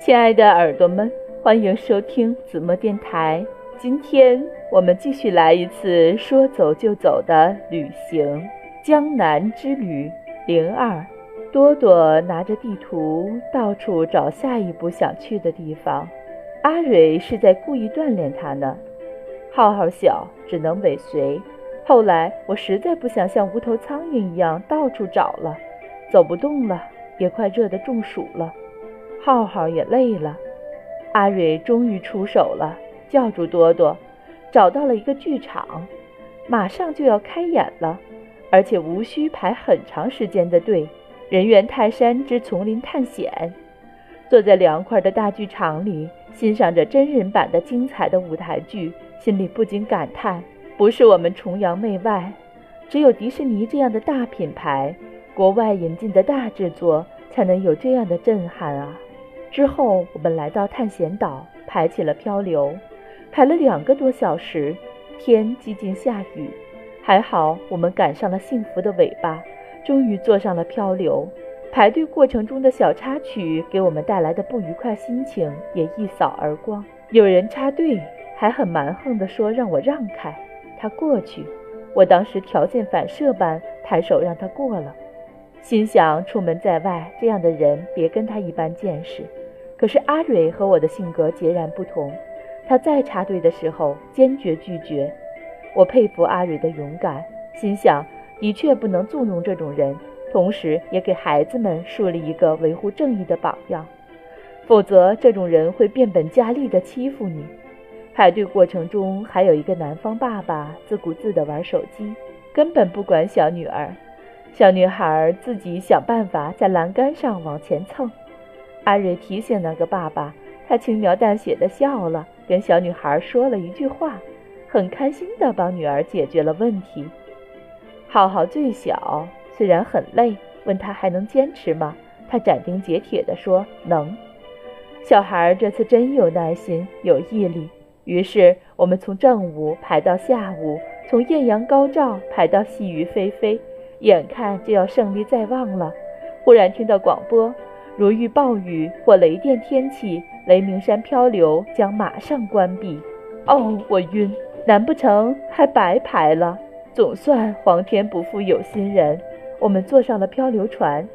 亲爱的耳朵们，欢迎收听子墨电台。今天我们继续来一次说走就走的旅行——江南之旅零二。多多拿着地图到处找下一步想去的地方，阿蕊是在故意锻炼他呢。浩浩小，只能尾随。后来我实在不想像无头苍蝇一样到处找了，走不动了，也快热得中暑了。浩浩也累了，阿蕊终于出手了，叫住多多，找到了一个剧场，马上就要开演了，而且无需排很长时间的队。人猿泰山之丛林探险，坐在凉快的大剧场里，欣赏着真人版的精彩的舞台剧，心里不禁感叹：不是我们崇洋媚外，只有迪士尼这样的大品牌，国外引进的大制作，才能有这样的震撼啊！之后，我们来到探险岛，排起了漂流，排了两个多小时，天几近下雨，还好我们赶上了幸福的尾巴，终于坐上了漂流。排队过程中的小插曲给我们带来的不愉快心情也一扫而光。有人插队，还很蛮横地说让我让开，他过去。我当时条件反射般抬手让他过了，心想出门在外，这样的人别跟他一般见识。可是阿蕊和我的性格截然不同，他再插队的时候坚决拒绝。我佩服阿蕊的勇敢，心想的确不能纵容这种人，同时也给孩子们树立一个维护正义的榜样，否则这种人会变本加厉地欺负你。排队过程中还有一个南方爸爸自顾自地玩手机，根本不管小女儿，小女孩自己想办法在栏杆上往前蹭。阿蕊提醒那个爸爸，他轻描淡写的笑了，跟小女孩说了一句话，很开心的帮女儿解决了问题。浩浩最小，虽然很累，问他还能坚持吗？他斩钉截铁地说能。小孩这次真有耐心，有毅力。于是我们从正午排到下午，从艳阳高照排到细雨霏霏，眼看就要胜利在望了，忽然听到广播。如遇暴雨或雷电天气，雷鸣山漂流将马上关闭。哦，我晕！难不成还白排了？总算皇天不负有心人，我们坐上了漂流船。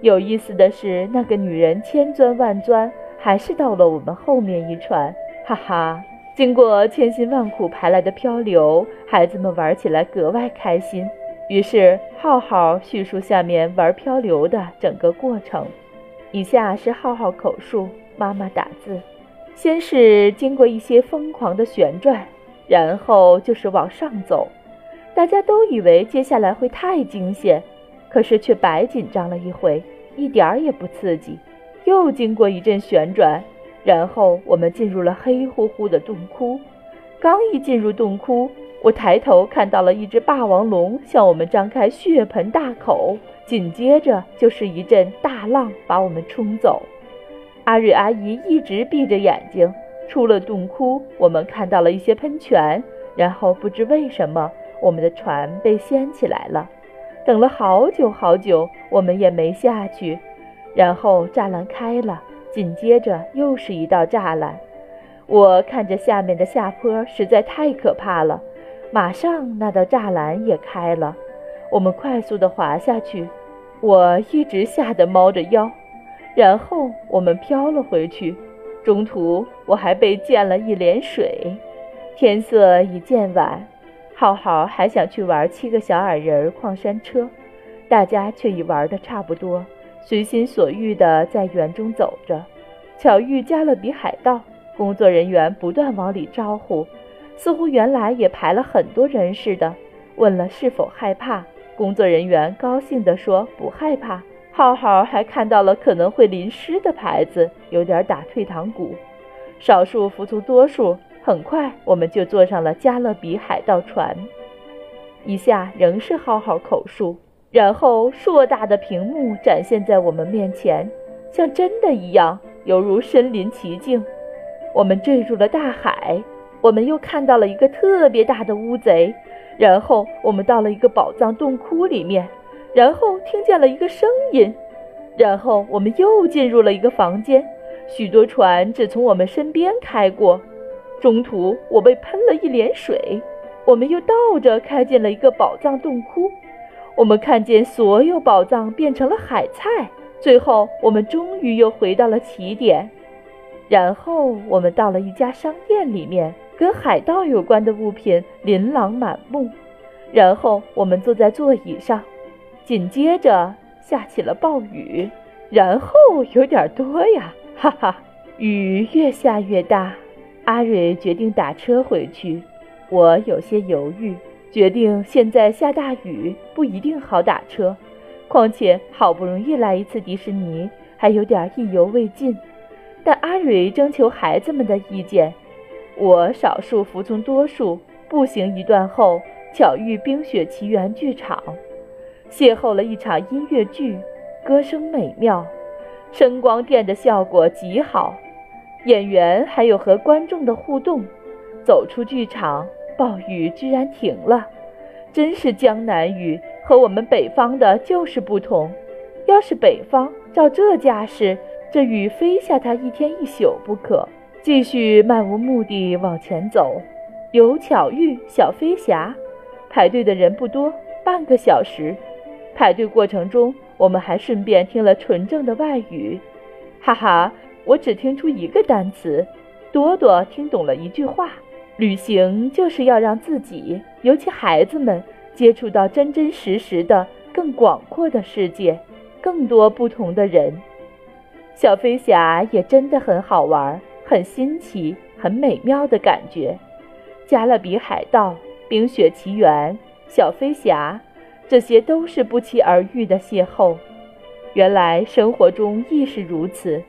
有意思的是，那个女人千钻万钻，还是到了我们后面一船。哈哈！经过千辛万苦排来的漂流，孩子们玩起来格外开心。于是浩浩叙述下面玩漂流的整个过程。以下是浩浩口述，妈妈打字。先是经过一些疯狂的旋转，然后就是往上走。大家都以为接下来会太惊险，可是却白紧张了一回，一点儿也不刺激。又经过一阵旋转，然后我们进入了黑乎乎的洞窟。刚一进入洞窟，我抬头看到了一只霸王龙向我们张开血盆大口。紧接着就是一阵大浪把我们冲走，阿瑞阿姨一直闭着眼睛。出了洞窟，我们看到了一些喷泉，然后不知为什么，我们的船被掀起来了。等了好久好久，我们也没下去。然后栅栏开了，紧接着又是一道栅栏。我看着下面的下坡实在太可怕了，马上那道栅栏也开了。我们快速地滑下去，我一直吓得猫着腰，然后我们飘了回去。中途我还被溅了一脸水。天色已渐晚，浩浩还想去玩七个小矮人矿山车，大家却已玩得差不多，随心所欲地在园中走着。巧遇加勒比海盗，工作人员不断往里招呼，似乎原来也排了很多人似的，问了是否害怕。工作人员高兴地说：“不害怕。”浩浩还看到了可能会淋湿的牌子，有点打退堂鼓。少数服从多数，很快我们就坐上了加勒比海盗船。以下仍是浩浩口述，然后硕大的屏幕展现在我们面前，像真的一样，犹如身临其境。我们坠入了大海，我们又看到了一个特别大的乌贼。然后我们到了一个宝藏洞窟里面，然后听见了一个声音，然后我们又进入了一个房间，许多船只从我们身边开过，中途我被喷了一脸水。我们又倒着开进了一个宝藏洞窟，我们看见所有宝藏变成了海菜。最后，我们终于又回到了起点。然后，我们到了一家商店里面，跟海盗有关的物品琳琅满目。然后，我们坐在座椅上。紧接着下起了暴雨，然后有点多呀，哈哈！雨越下越大。阿蕊决定打车回去。我有些犹豫，决定现在下大雨不一定好打车，况且好不容易来一次迪士尼，还有点意犹未尽。但阿蕊征求孩子们的意见，我少数服从多数。步行一段后，巧遇《冰雪奇缘》剧场，邂逅了一场音乐剧，歌声美妙，声光电的效果极好，演员还有和观众的互动。走出剧场。暴雨居然停了，真是江南雨，和我们北方的就是不同。要是北方照这架势，这雨非下它一天一宿不可。继续漫无目的往前走，有巧遇小飞侠，排队的人不多，半个小时。排队过程中，我们还顺便听了纯正的外语，哈哈，我只听出一个单词，朵朵听懂了一句话。旅行就是要让自己，尤其孩子们，接触到真真实实的、更广阔的世界，更多不同的人。小飞侠也真的很好玩，很新奇，很美妙的感觉。加勒比海盗、冰雪奇缘、小飞侠，这些都是不期而遇的邂逅。原来生活中亦是如此，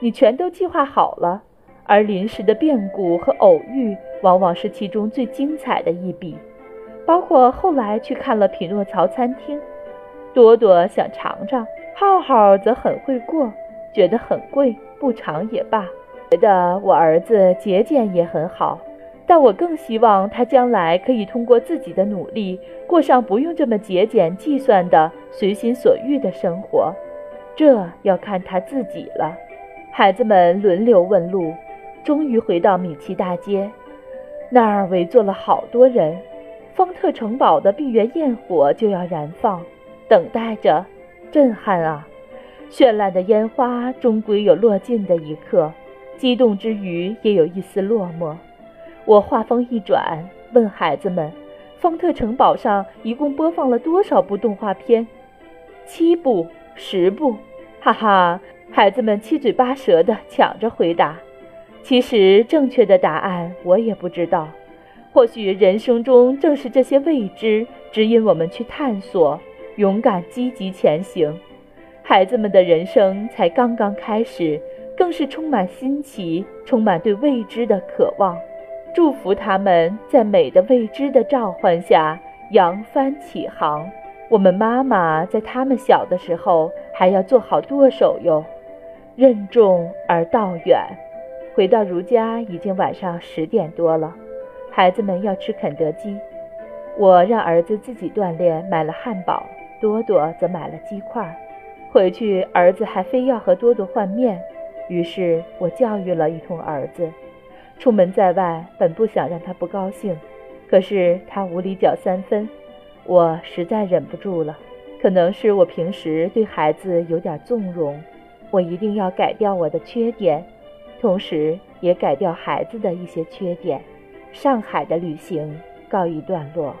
你全都计划好了。而临时的变故和偶遇，往往是其中最精彩的一笔。包括后来去看了匹诺曹餐厅，多多想尝尝，浩浩则很会过，觉得很贵，不尝也罢。觉得我儿子节俭也很好，但我更希望他将来可以通过自己的努力，过上不用这么节俭计算的随心所欲的生活。这要看他自己了。孩子们轮流问路。终于回到米奇大街，那儿围坐了好多人。方特城堡的闭园焰火就要燃放，等待着，震撼啊！绚烂的烟花终归有落尽的一刻，激动之余也有一丝落寞。我话锋一转，问孩子们：“方特城堡上一共播放了多少部动画片？”“七部，十部。”哈哈，孩子们七嘴八舌地抢着回答。其实正确的答案我也不知道，或许人生中正是这些未知指引我们去探索，勇敢积极前行。孩子们的人生才刚刚开始，更是充满新奇，充满对未知的渴望。祝福他们在美的未知的召唤下扬帆起航。我们妈妈在他们小的时候还要做好舵手哟，任重而道远。回到如家已经晚上十点多了，孩子们要吃肯德基，我让儿子自己锻炼，买了汉堡，多多则买了鸡块。回去儿子还非要和多多换面，于是我教育了一通儿子。出门在外，本不想让他不高兴，可是他无理搅三分，我实在忍不住了。可能是我平时对孩子有点纵容，我一定要改掉我的缺点。同时也改掉孩子的一些缺点。上海的旅行告一段落。